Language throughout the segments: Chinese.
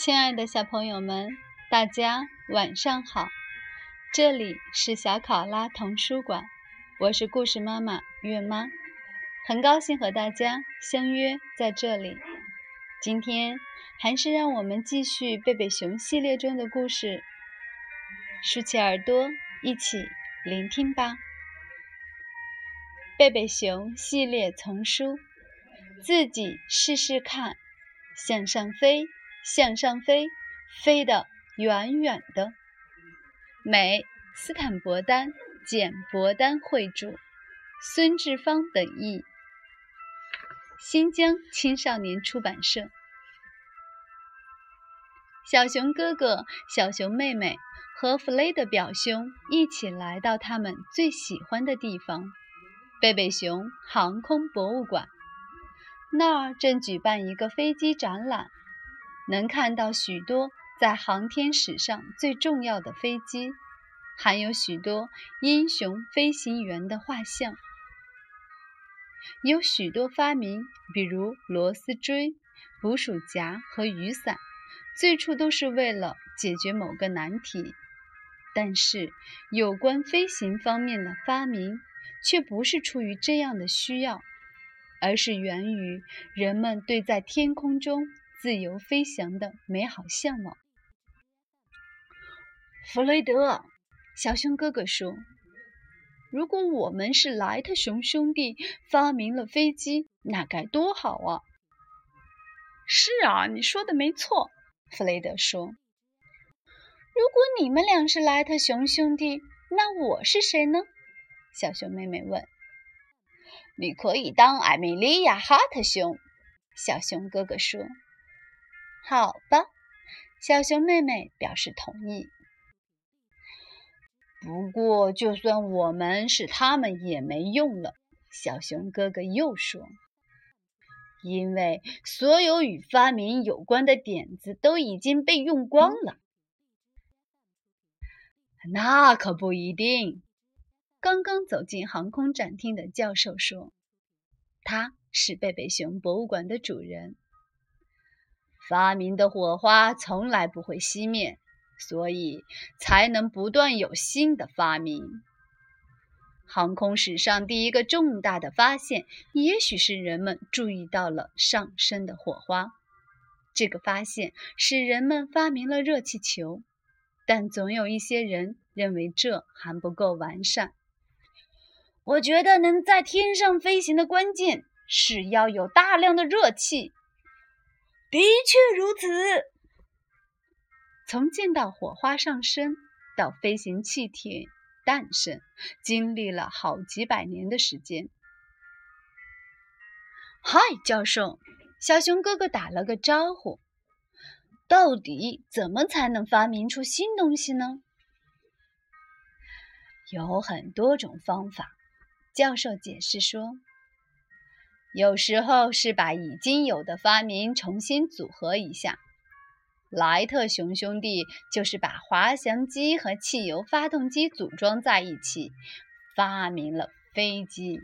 亲爱的小朋友们，大家晚上好！这里是小考拉童书馆，我是故事妈妈月妈，很高兴和大家相约在这里。今天还是让我们继续贝贝熊系列中的故事，竖起耳朵一起聆听吧。贝贝熊系列丛书，自己试试看，向上飞。向上飞，飞得远远的。美，斯坦伯丹、简伯丹绘著，孙志芳等译，新疆青少年出版社。小熊哥哥、小熊妹妹和弗雷德表兄一起来到他们最喜欢的地方——贝贝熊航空博物馆。那儿正举办一个飞机展览。能看到许多在航天史上最重要的飞机，还有许多英雄飞行员的画像。有许多发明，比如螺丝锥、捕鼠夹和雨伞，最初都是为了解决某个难题。但是，有关飞行方面的发明却不是出于这样的需要，而是源于人们对在天空中。自由飞翔的美好向往。弗雷德，小熊哥哥说：“如果我们是莱特熊兄弟发明了飞机，那该多好啊！”是啊，你说的没错，弗雷德说。如果你们俩是莱特熊兄弟，那我是谁呢？小熊妹妹问。你可以当艾米莉亚·哈特熊，小熊哥哥说。好吧，小熊妹妹表示同意。不过，就算我们是他们也没用了。小熊哥哥又说：“因为所有与发明有关的点子都已经被用光了。”那可不一定。刚刚走进航空展厅的教授说：“他是贝贝熊博物馆的主人。”发明的火花从来不会熄灭，所以才能不断有新的发明。航空史上第一个重大的发现，也许是人们注意到了上升的火花。这个发现使人们发明了热气球，但总有一些人认为这还不够完善。我觉得能在天上飞行的关键是要有大量的热气。的确如此。从见到火花上升到飞行气体诞生，经历了好几百年的时间。嗨，教授，小熊哥哥打了个招呼。到底怎么才能发明出新东西呢？有很多种方法，教授解释说。有时候是把已经有的发明重新组合一下。莱特熊兄弟就是把滑翔机和汽油发动机组装在一起，发明了飞机。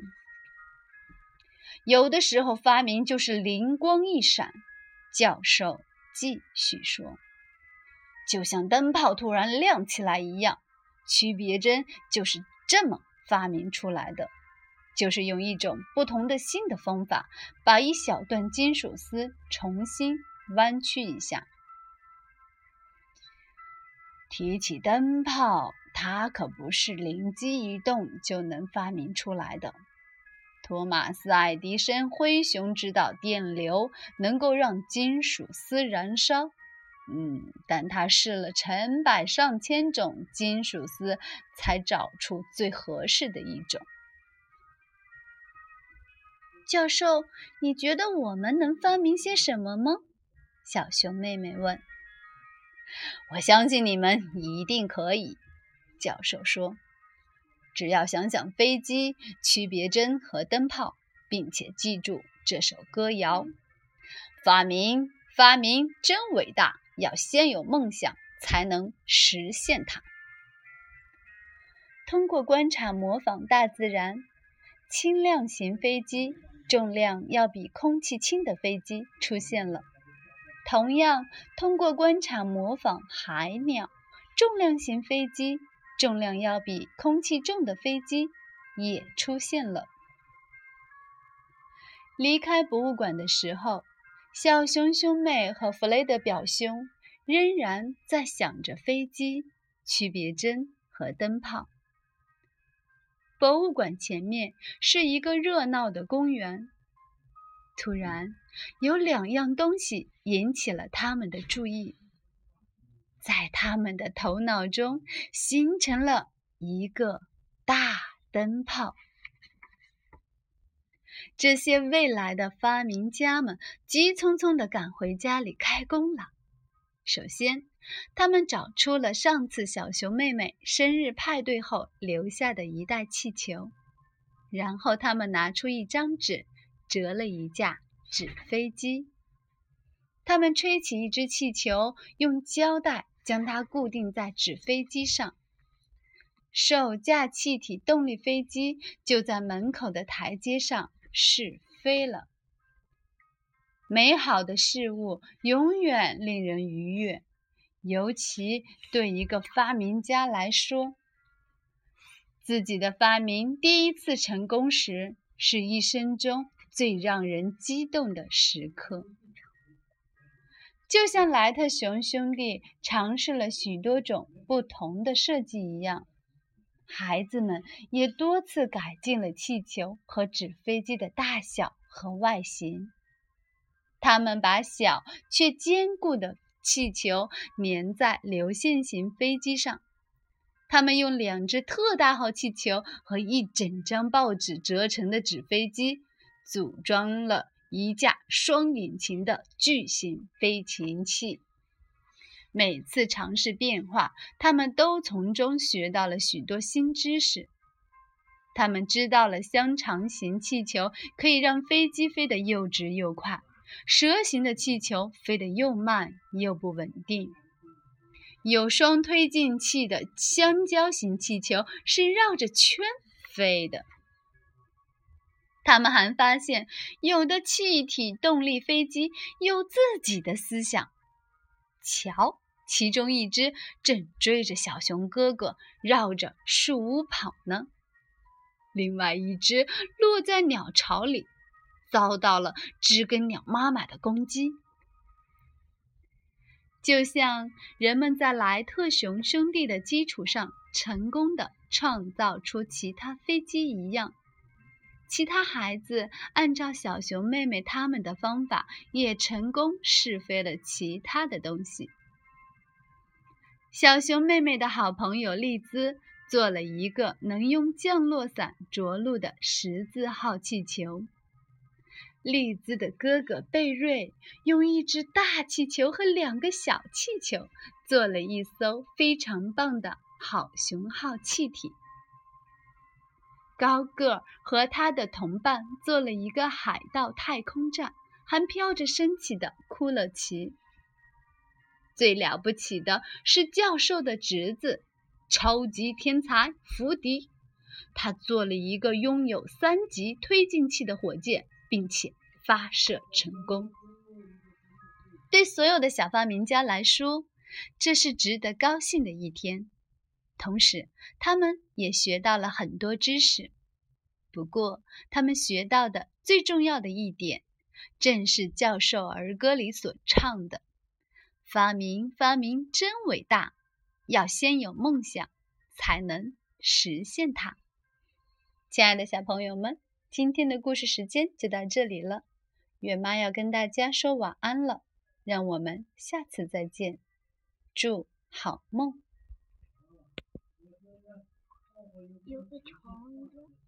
有的时候发明就是灵光一闪。教授继续说：“就像灯泡突然亮起来一样，区别针就是这么发明出来的。”就是用一种不同的新的方法，把一小段金属丝重新弯曲一下。提起灯泡，它可不是灵机一动就能发明出来的。托马斯·爱迪生灰熊知道电流能够让金属丝燃烧，嗯，但他试了成百上千种金属丝，才找出最合适的一种。教授，你觉得我们能发明些什么吗？小熊妹妹问。我相信你们一定可以，教授说。只要想想飞机、区别针和灯泡，并且记住这首歌谣：发明，发明真伟大，要先有梦想，才能实现它。通过观察、模仿大自然，轻量型飞机。重量要比空气轻的飞机出现了。同样，通过观察模仿海鸟，重量型飞机重量要比空气重的飞机也出现了。离开博物馆的时候，小熊兄妹和弗雷德表兄仍然在想着飞机、区别针和灯泡。博物馆前面是一个热闹的公园。突然，有两样东西引起了他们的注意，在他们的头脑中形成了一个大灯泡。这些未来的发明家们急匆匆地赶回家里开工了。首先，他们找出了上次小熊妹妹生日派对后留下的一袋气球，然后他们拿出一张纸，折了一架纸飞机。他们吹起一只气球，用胶带将它固定在纸飞机上。首架气体动力飞机就在门口的台阶上。试飞了。美好的事物永远令人愉悦，尤其对一个发明家来说，自己的发明第一次成功时，是一生中最让人激动的时刻。就像莱特熊兄弟尝试了许多种不同的设计一样。孩子们也多次改进了气球和纸飞机的大小和外形。他们把小却坚固的气球粘在流线型飞机上。他们用两只特大号气球和一整张报纸折成的纸飞机，组装了一架双引擎的巨型飞行器。每次尝试变化，他们都从中学到了许多新知识。他们知道了香肠型气球可以让飞机飞得又直又快，蛇形的气球飞得又慢又不稳定。有双推进器的香蕉型气球是绕着圈飞的。他们还发现，有的气体动力飞机有自己的思想。瞧。其中一只正追着小熊哥哥绕着树屋跑呢，另外一只落在鸟巢里，遭到了知更鸟妈妈的攻击。就像人们在莱特熊兄弟的基础上成功的创造出其他飞机一样，其他孩子按照小熊妹妹他们的方法，也成功试飞了其他的东西。小熊妹妹的好朋友丽兹做了一个能用降落伞着陆的十字号气球。利兹的哥哥贝瑞用一只大气球和两个小气球做了一艘非常棒的好熊号气体。高个儿和他的同伴做了一个海盗太空站，还飘着升起的骷髅旗。最了不起的是教授的侄子，超级天才福迪。他做了一个拥有三级推进器的火箭，并且发射成功。对所有的小发明家来说，这是值得高兴的一天。同时，他们也学到了很多知识。不过，他们学到的最重要的一点，正是教授儿歌里所唱的。发明发明真伟大，要先有梦想，才能实现它。亲爱的小朋友们，今天的故事时间就到这里了，月妈要跟大家说晚安了，让我们下次再见，祝好梦。有个虫子。